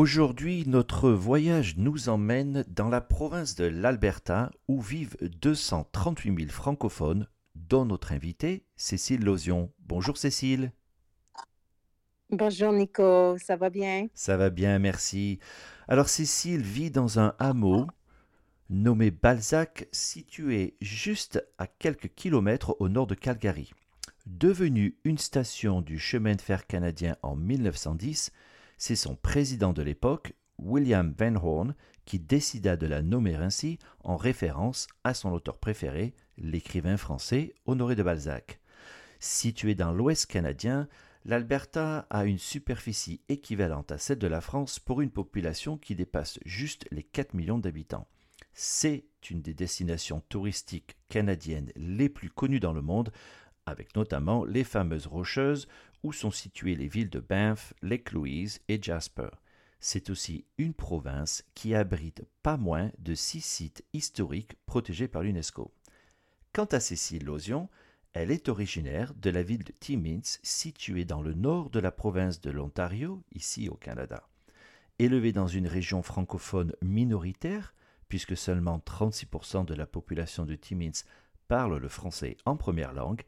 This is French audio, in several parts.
Aujourd'hui, notre voyage nous emmène dans la province de l'Alberta où vivent 238 000 francophones, dont notre invitée, Cécile Lozion. Bonjour Cécile. Bonjour Nico, ça va bien? Ça va bien, merci. Alors Cécile vit dans un hameau nommé Balzac, situé juste à quelques kilomètres au nord de Calgary. Devenue une station du chemin de fer canadien en 1910, c'est son président de l'époque, William Van Horn, qui décida de la nommer ainsi en référence à son auteur préféré, l'écrivain français Honoré de Balzac. Situé dans l'ouest canadien, l'Alberta a une superficie équivalente à celle de la France pour une population qui dépasse juste les 4 millions d'habitants. C'est une des destinations touristiques canadiennes les plus connues dans le monde, avec notamment les fameuses Rocheuses où sont situées les villes de Banff, Lake Louise et Jasper. C'est aussi une province qui abrite pas moins de six sites historiques protégés par l'UNESCO. Quant à Cécile Lozion, elle est originaire de la ville de Timmins, située dans le nord de la province de l'Ontario, ici au Canada. Élevée dans une région francophone minoritaire, puisque seulement 36% de la population de Timmins parle le français en première langue,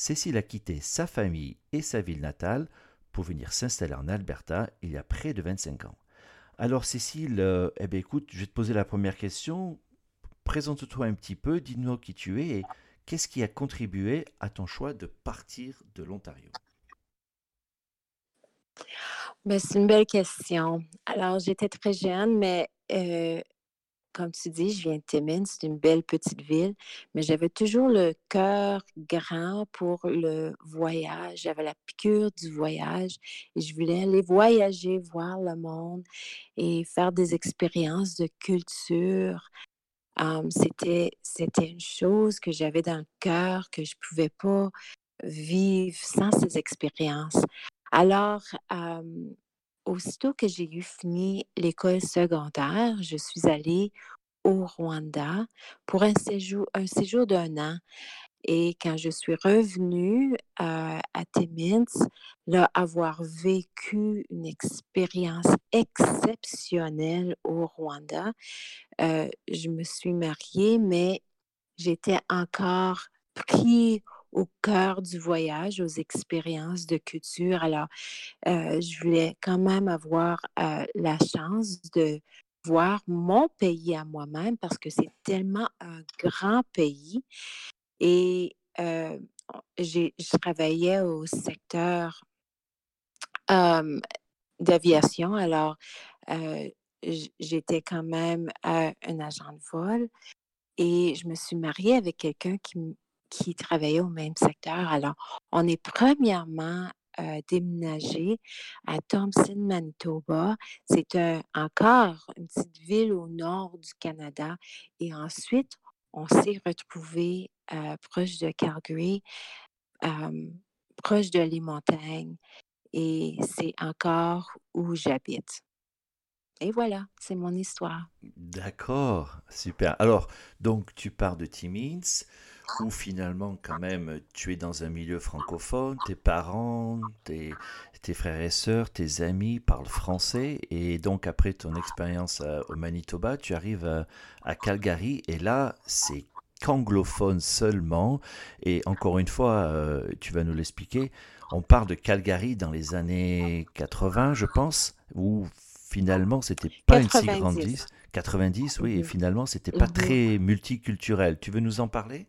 Cécile a quitté sa famille et sa ville natale pour venir s'installer en Alberta il y a près de 25 ans. Alors Cécile, euh, eh bien, écoute, je vais te poser la première question. Présente-toi un petit peu, dis-nous qui tu es et qu'est-ce qui a contribué à ton choix de partir de l'Ontario? Ben, c'est une belle question. Alors, j'étais très jeune, mais euh, comme tu dis, je viens de Timmins, c'est une belle petite ville, mais j'avais toujours le cœur grand pour le voyage. J'avais la piqûre du voyage et je voulais aller voyager, voir le monde et faire des expériences de culture. c'était, c'était une chose que j'avais dans le cœur, que je ne pouvais pas vivre sans ces expériences. Alors, aussitôt que j'ai eu fini l'école secondaire, je suis allée au Rwanda pour un séjour, un séjour d'un an. Et quand je suis revenue à Timmins, là, avoir vécu une expérience exceptionnelle au Rwanda, je me suis mariée, mais j'étais encore pris au cœur du voyage, aux expériences de culture. Alors, je voulais quand même avoir la chance de voir mon pays à moi-même parce que c'est tellement un grand pays. Et je travaillais au secteur d'aviation. Alors, j'étais quand même un agent de vol et je me suis mariée avec quelqu'un qui, qui travaillait au même secteur. Alors, on est premièrement déménagé à Thompson, Manitoba. C'est encore une petite ville au nord du Canada. Et ensuite, on s'est retrouvé proche de Calgary, proche de les montagnes. Et c'est encore où j'habite. Et voilà, c'est mon histoire. D'accord, super. Alors, donc tu pars de Timmins où finalement quand même tu es dans un milieu francophone, tes parents, tes, tes frères et sœurs, tes amis parlent français et donc après ton expérience au Manitoba, tu arrives à, Calgary et là c'est qu'anglophone seulement et encore une fois, euh, tu vas nous l'expliquer, on parle de Calgary dans les années 80 je pense, où finalement c'était pas une si grande ville. 90, oui, et mhm. finalement c'était pas mhm. très multiculturel. Tu veux nous en parler?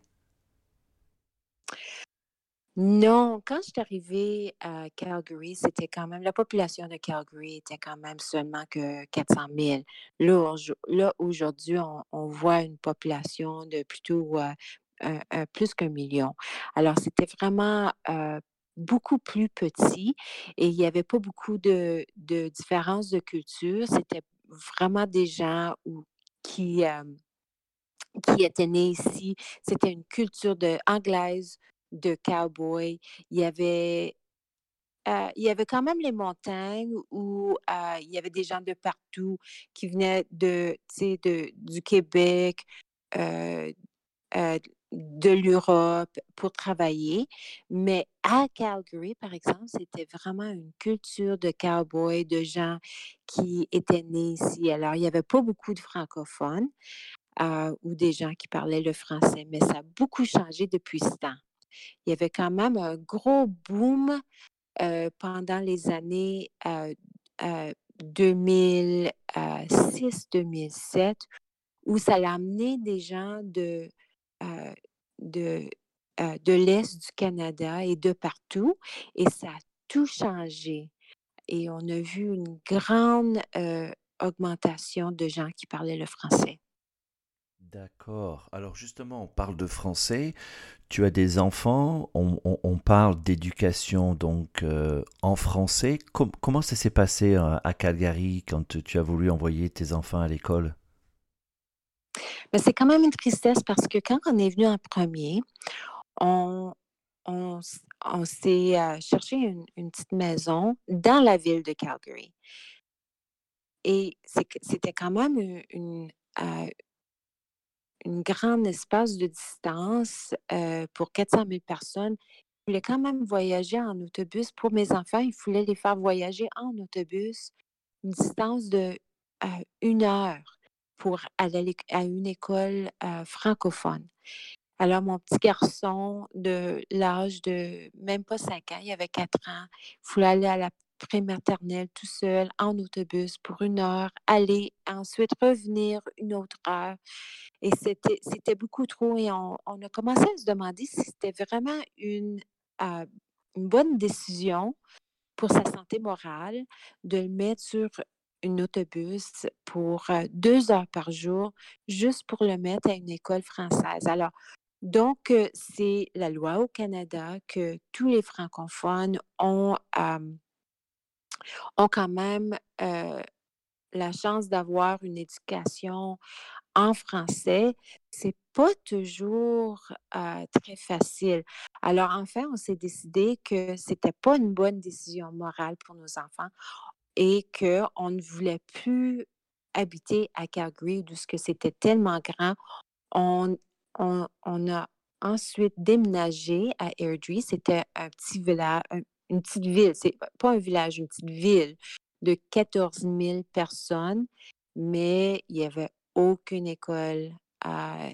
Non, quand je suis arrivée à Calgary, c'était quand même, la population de Calgary était quand même seulement que 400 000. Là, aujourd'hui, on, voit une population de plutôt euh, plus qu'un million. Alors, c'était vraiment euh, beaucoup plus petit et il n'y avait pas beaucoup de, différences de culture. C'était vraiment des gens qui, euh, qui étaient nés ici. C'était une culture de, anglaise de cowboy. Il y avait euh, il y avait quand même les montagnes où euh, il y avait des gens de partout qui venaient de, de du Québec, euh, de l'Europe pour travailler. Mais à Calgary, par exemple, c'était vraiment une culture de cowboy, de gens qui étaient nés ici. Alors, il n'y avait pas beaucoup de francophones ou des gens qui parlaient le français, mais ça a beaucoup changé depuis ce temps il y avait quand même un gros boom pendant les années 2006-2007 où ça a amené des gens de l'Est du Canada et de partout et ça a tout changé. Et on a vu une grande augmentation de gens qui parlaient le français. D'accord. Alors justement, on parle de français. Tu as des enfants. On, parle d'éducation donc euh, en français. comment ça s'est passé euh, à Calgary quand tu as voulu envoyer tes enfants à l'école? Ben, c'est quand même une tristesse parce que quand on est venu en premier, on, s'est euh, cherché une, petite maison dans la ville de Calgary. Et c'était quand même une grande espace de distance pour 400 000 personnes. Je voulais quand même voyager en autobus. Pour mes enfants, il fallait les faire voyager en autobus une distance de une heure pour aller à une école francophone. Alors, mon petit garçon de l'âge de même pas 5 ans, il avait 4 ans, il voulait aller à la prématernelle tout seul en autobus pour une heure, aller, ensuite revenir une autre heure. Et c'était, c'était beaucoup trop. Et on, a commencé à se demander si c'était vraiment une, euh, une bonne décision pour sa santé morale de le mettre sur un autobus pour euh, deux heures par jour, juste pour le mettre à une école française. Alors, donc, euh, c'est la loi au Canada que tous les francophones ont, ont quand même la chance d'avoir une éducation en français, c'est pas toujours très facile. Alors, enfin, on s'est décidé que c'était pas une bonne décision morale pour nos enfants et qu'on ne voulait plus habiter à Calgary, que c'était tellement grand. On, on, a ensuite déménagé à Airdrie. C'était un petit village, une petite ville, c'est pas un village, une petite ville de 14 000 personnes, mais il n'y avait aucune école euh,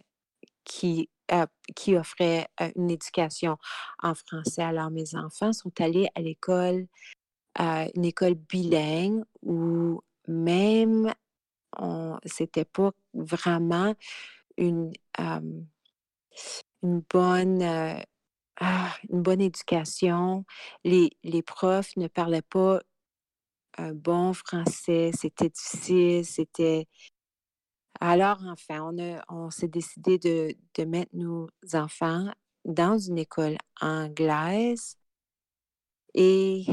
qui, euh, qui offrait euh, une éducation en français. Alors, mes enfants sont allés à l'école, une école bilingue où même c'était pas vraiment une, une bonne ah, une bonne éducation. Les, profs ne parlaient pas un bon français, c'était difficile, c'était... Alors, enfin, on, s'est décidé de, de mettre nos enfants dans une école anglaise et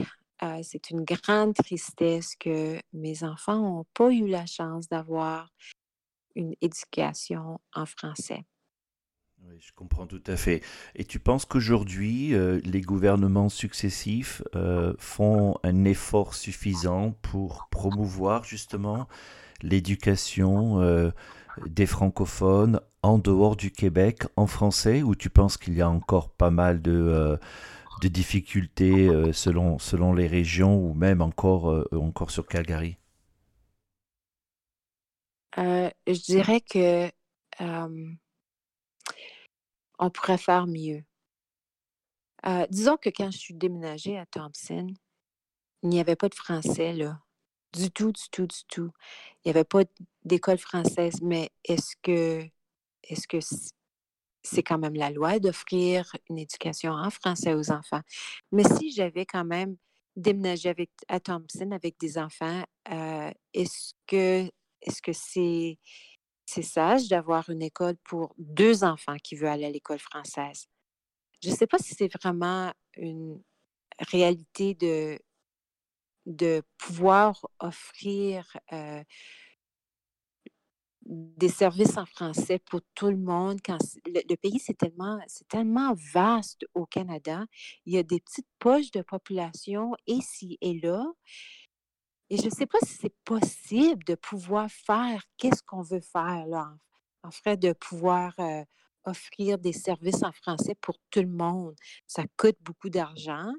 c'est une grande tristesse que mes enfants n'ont pas eu la chance d'avoir une éducation en français. Je comprends tout à fait. Et tu penses qu'aujourd'hui, euh, les gouvernements successifs euh, font un effort suffisant pour promouvoir justement l'éducation euh, des francophones en dehors du Québec en français ou tu penses qu'il y a encore pas mal de, difficultés selon, selon les régions ou même encore, encore sur Calgary? je dirais que on pourrait faire mieux. disons que quand je suis déménagée à Thompson, il n'y avait pas de français, là. Du tout, du tout, du tout. Il n'y avait pas d'école française, mais est-ce que est-ce que c'est quand même la loi d'offrir une éducation en français aux enfants? Mais si j'avais quand même déménagé avec, à Thompson avec des enfants, euh, est-ce que est-ce que c'est c'est sage d'avoir une école pour deux enfants qui veulent aller à l'école française? Je ne sais pas si c'est vraiment une réalité de, de pouvoir offrir euh, des services en français pour tout le monde. Quand le, pays, c'est tellement, c'est tellement vaste au Canada. Il y a des petites poches de population ici et là. Et je ne sais pas si c'est possible de pouvoir faire qu'est-ce qu'on veut faire là, en, fait, de pouvoir euh, offrir des services en français pour tout le monde. Ça coûte beaucoup d'argent.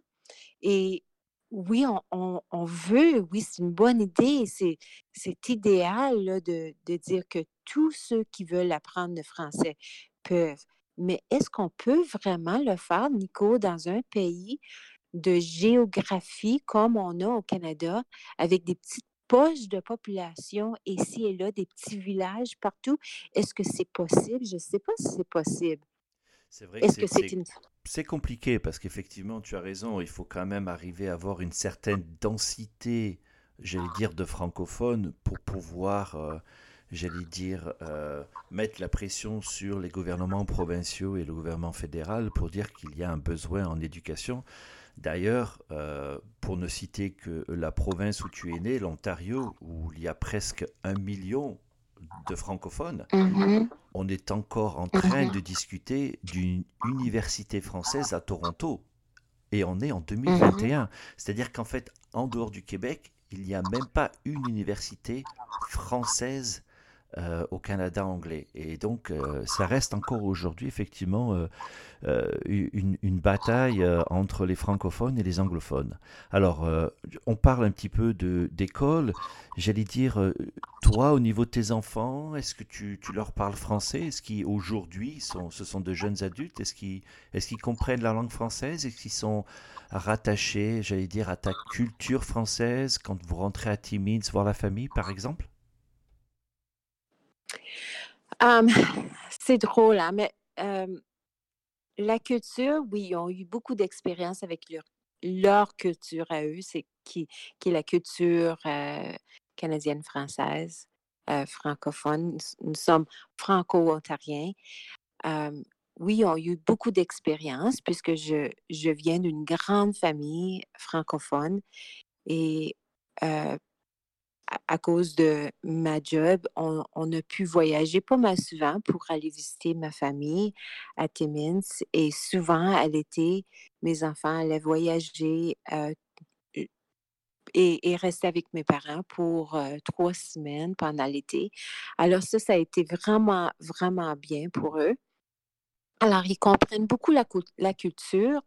Et oui, on, veut, oui, c'est une bonne idée, c'est, idéal de, dire que tous ceux qui veulent apprendre le français peuvent. Mais est-ce qu'on peut vraiment le faire, Nico, dans un pays de géographie comme on a au Canada, avec des petites poches de population ici et là, des petits villages partout? Est-ce que c'est possible? Je ne sais pas si c'est possible. C'est vrai Est-ce que c'est une c'est compliqué parce qu'effectivement, tu as raison, il faut quand même arriver à avoir une certaine densité, j'allais dire, de francophones pour pouvoir, euh, j'allais dire, euh, mettre la pression sur les gouvernements provinciaux et le gouvernement fédéral pour dire qu'il y a un besoin en éducation. D'ailleurs, euh, pour ne citer que la province où tu es né, l'Ontario, où il y a presque un million de francophones, mm-hmm. on est encore en train mm-hmm. de discuter d'une université française à Toronto. Et on est en 2021. Mm-hmm. C'est-à-dire qu'en fait, en dehors du Québec, il n'y a même pas une université française euh, au Canada anglais. Et donc, euh, ça reste encore aujourd'hui, effectivement, euh, une, une, bataille entre les francophones et les anglophones. Alors, on parle un petit peu d'école. J'allais dire, toi, au niveau de tes enfants, est-ce que tu, tu, leur parles français? Est-ce qu'aujourd'hui, ce sont de jeunes adultes? Est-ce qu'ils est qu'ils comprennent la langue française? Est-ce qu'ils sont rattachés, j'allais dire, à ta culture française quand vous rentrez à Timmins voir la famille, par exemple? C'est drôle, hein, mais la culture, oui, ils ont eu beaucoup d'expérience avec leur, leur, culture à eux, c'est qui, qui est la culture canadienne-française, francophone. Nous, sommes franco-ontariens. oui, ils ont eu beaucoup d'expérience puisque je, je viens d'une grande famille francophone et à, cause de ma job, on, a pu voyager pas mal souvent pour aller visiter ma famille à Timmins. Et souvent, à l'été, mes enfants allaient voyager euh, et, rester avec mes parents pour euh, trois semaines pendant l'été. Alors ça, ça a été vraiment, vraiment bien pour eux. Alors, ils comprennent beaucoup la, la culture,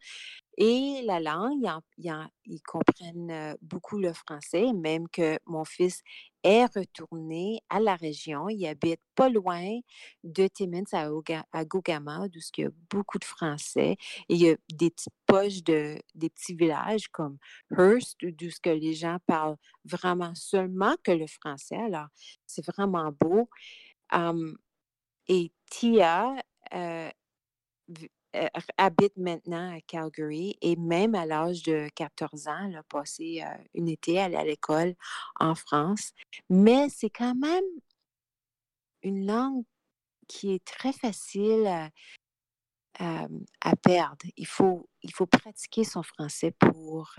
et la langue, ils, comprennent beaucoup le français, même que mon fils est retourné à la région. Il habite pas loin de Timmins à, à Gogama, où il y a beaucoup de Français. Il y a des petits villages comme Hearst, où ce que les gens parlent vraiment seulement que le français. Alors, c'est vraiment beau. et Tia, habite maintenant à Calgary et même à l'âge de 14 ans, elle a passé une été à l'école en France. Mais c'est quand même une langue qui est très facile à, perdre. Il faut, il faut pratiquer son français pour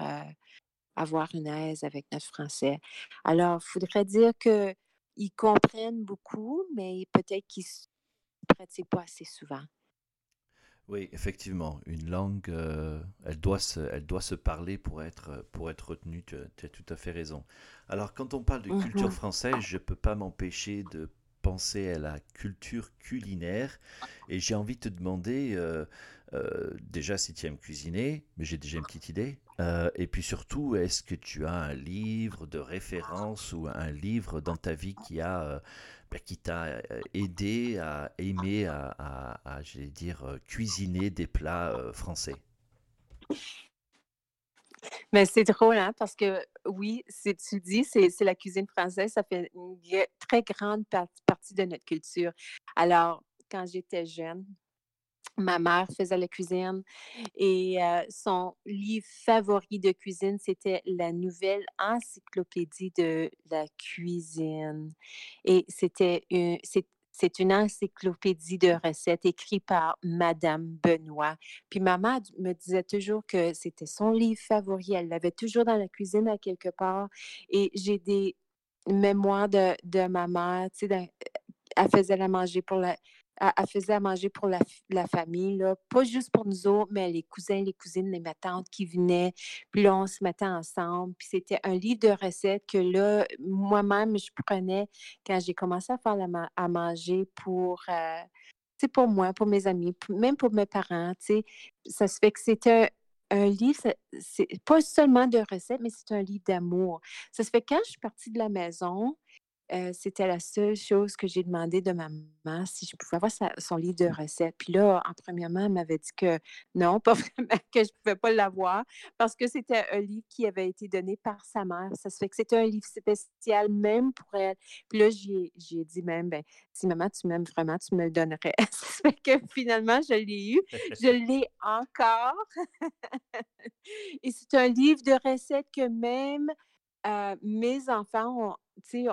avoir une aise avec notre français. Alors, il faudrait dire qu'ils comprennent beaucoup, mais peut-être qu'ils ne pratiquent pas assez souvent. Oui, effectivement, une langue, euh, elle, doit se, elle doit se parler pour être, pour être retenue, tu, as tout à fait raison. Alors, quand on parle de culture mmh française, je ne peux pas m'empêcher de penser à la culture culinaire. Et j'ai envie de te demander, euh, euh, déjà si tu aimes cuisiner, mais j'ai déjà une petite idée. Et puis surtout, est-ce que tu as un livre de référence ou un livre dans ta vie qui a, qui t'a aidé à aimer, à, à, dire, cuisiner des plats français? Mais c'est drôle, hein, parce que oui, c'est tu dis, c'est la cuisine française, ça fait une très grande partie de notre culture. Alors, quand j'étais jeune, ma mère faisait la cuisine et son livre favori de cuisine, c'était la nouvelle encyclopédie de la cuisine. Et c'était une, c'est une encyclopédie de recettes écrite par Madame Benoît. Puis maman me disait toujours que c'était son livre favori. Elle l'avait toujours dans la cuisine à quelque part. Et j'ai des mémoires de, de ma mère. Tu sais, elle faisait la manger pour la, elle, faisait à manger pour la, famille, là, pas juste pour nous autres, mais les cousins, les cousines, les ma tante qui venaient. Puis là, on se mettait ensemble. Puis c'était un livre de recettes que là, moi-même, je prenais quand j'ai commencé à faire à manger pour, euh, pour moi, pour mes amis, même pour mes parents. Ça se fait que c'était un livre, c'est pas seulement de recettes, mais c'est un livre d'amour. Ça se fait quand je suis partie de la maison, c'était la seule chose que j'ai demandé de ma maman, si je pouvais avoir son livre de recettes. Puis là, en premièrement, elle m'avait dit que non, pas vraiment, que je ne pouvais pas l'avoir parce que c'était un livre qui avait été donné par sa mère. Ça se fait que c'était un livre spécial même pour elle. Puis là, j'ai dit même, ben, si maman, tu m'aimes vraiment, tu me le donnerais. ça se fait que finalement, je l'ai eu. Je l'ai encore. Et c'est un livre de recettes que même mes enfants tu sais,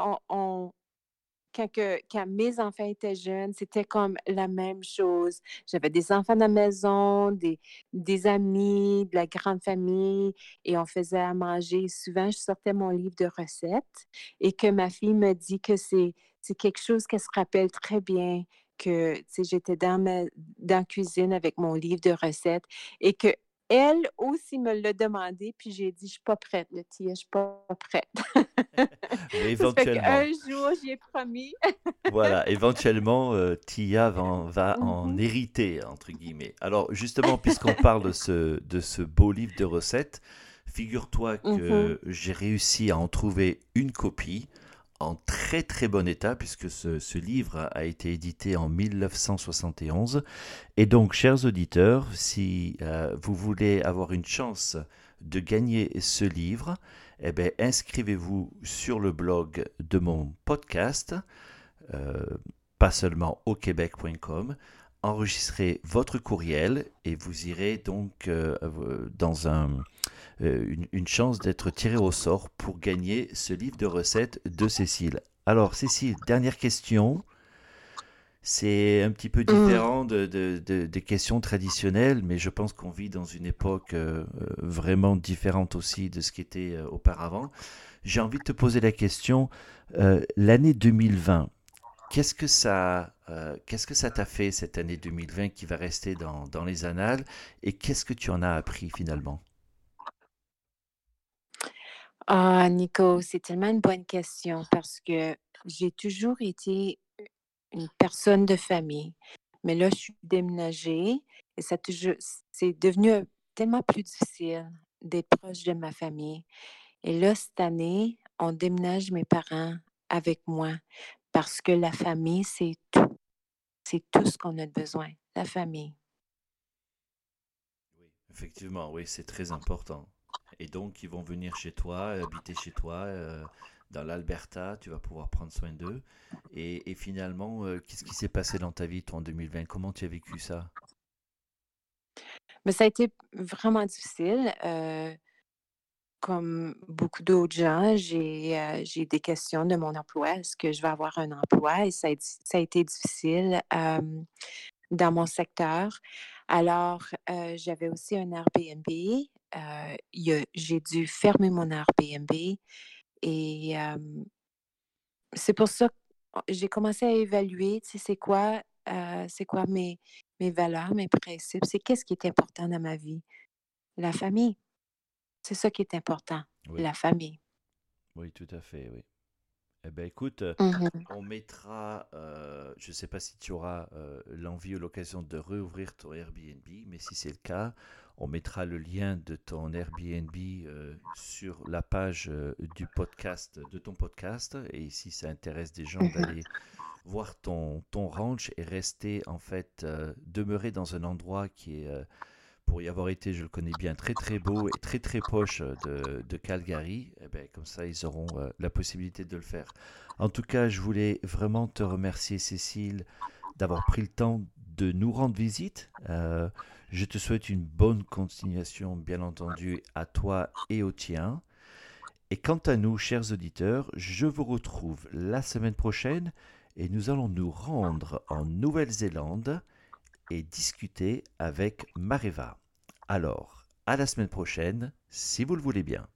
quand, mes enfants étaient jeunes, c'était comme la même chose. J'avais des enfants à la maison, des, amis, de la grande famille, et on faisait à manger. Souvent, je sortais mon livre de recettes et que ma fille me dit que c'est quelque chose qu'elle se rappelle très bien, que j'étais dans la cuisine avec mon livre de recettes et que elle aussi me l'a demandé, puis j'ai dit, je suis pas prête, le tia, je suis pas prête. éventuellement. un jour, j'y ai promis. voilà, éventuellement, euh, Tia va, en mmh hériter, entre guillemets. Alors, justement, puisqu'on parle de ce, de ce beau livre de recettes, figure-toi que j'ai réussi à en trouver une copie en très très bon état puisque ce, livre a été édité en 1971. Et donc, chers auditeurs, si euh, vous voulez avoir une chance de gagner ce livre, eh bien, inscrivez-vous sur le blog de mon podcast, euh, pas seulement au québec.com, enregistrez votre courriel et vous irez donc euh, dans un euh, une, chance d'être tiré au sort pour gagner ce livre de recettes de Cécile. Alors Cécile, dernière question. C'est un petit peu mmh. différent de, des questions traditionnelles, mais je pense qu'on vit dans une époque euh, vraiment différente aussi de ce qui était euh, auparavant. J'ai envie de te poser la question, l'année 2020, qu'est-ce que ça qu'est-ce que ça t'a fait cette année 2020 qui va rester dans, dans les annales et qu'est-ce que tu en as appris finalement? Ah, Nico, c'est tellement une bonne question parce que j'ai toujours été une personne de famille. Mais là, je suis déménagée et ça c'est devenu tellement plus difficile d'être proche de ma famille. Et là, cette année, on déménage mes parents avec moi parce que la famille, c'est tout. C'est tout ce qu'on a besoin, la famille. Oui, effectivement, oui, c'est très important. Et donc, ils vont venir chez toi, habiter chez toi, euh, dans l'Alberta. Tu vas pouvoir prendre soin d'eux. Et, finalement, euh, qu'est-ce qui s'est passé dans ta vie, toi, en 2020 Comment tu as vécu ça? Mais ça a été vraiment difficile. Euh, comme beaucoup d'autres gens, j'ai j'ai des questions de mon emploi. Est-ce que je vais avoir un emploi? Et ça a, ça a été difficile dans mon secteur. Alors, j'avais aussi un Airbnb j'ai dû fermer mon Airbnb et c'est pour ça que j'ai commencé à évaluer, tu sais, c'est quoi, c'est quoi mes, mes valeurs, mes principes, c'est qu'est-ce qui est important dans ma vie? La famille, c'est ça qui est important, la famille. Oui, tout à fait, oui. Eh ben écoute, Mhm. on mettra, euh, je ne sais pas si tu auras euh, l'envie ou l'occasion de réouvrir ton Airbnb, mais si c'est le cas, on mettra le lien de ton Airbnb euh, sur la page euh, du podcast, de ton podcast. Et si ça intéresse des gens Mhm. d'aller voir ton, ton ranch et rester, en fait, euh, demeurer dans un endroit qui est, euh, pour y avoir été, je le connais bien, très très beau et très très proche de, de Calgary, eh ben, comme ça ils auront euh, la possibilité de le faire. En tout cas, je voulais vraiment te remercier, Cécile, d'avoir pris le temps de nous rendre visite. Euh, je te souhaite une bonne continuation, bien entendu, à toi et au tien. Et quant à nous, chers auditeurs, je vous retrouve la semaine prochaine et nous allons nous rendre en Nouvelle-Zélande et discuter avec Mareva. Alors, à la semaine prochaine, si vous le voulez bien.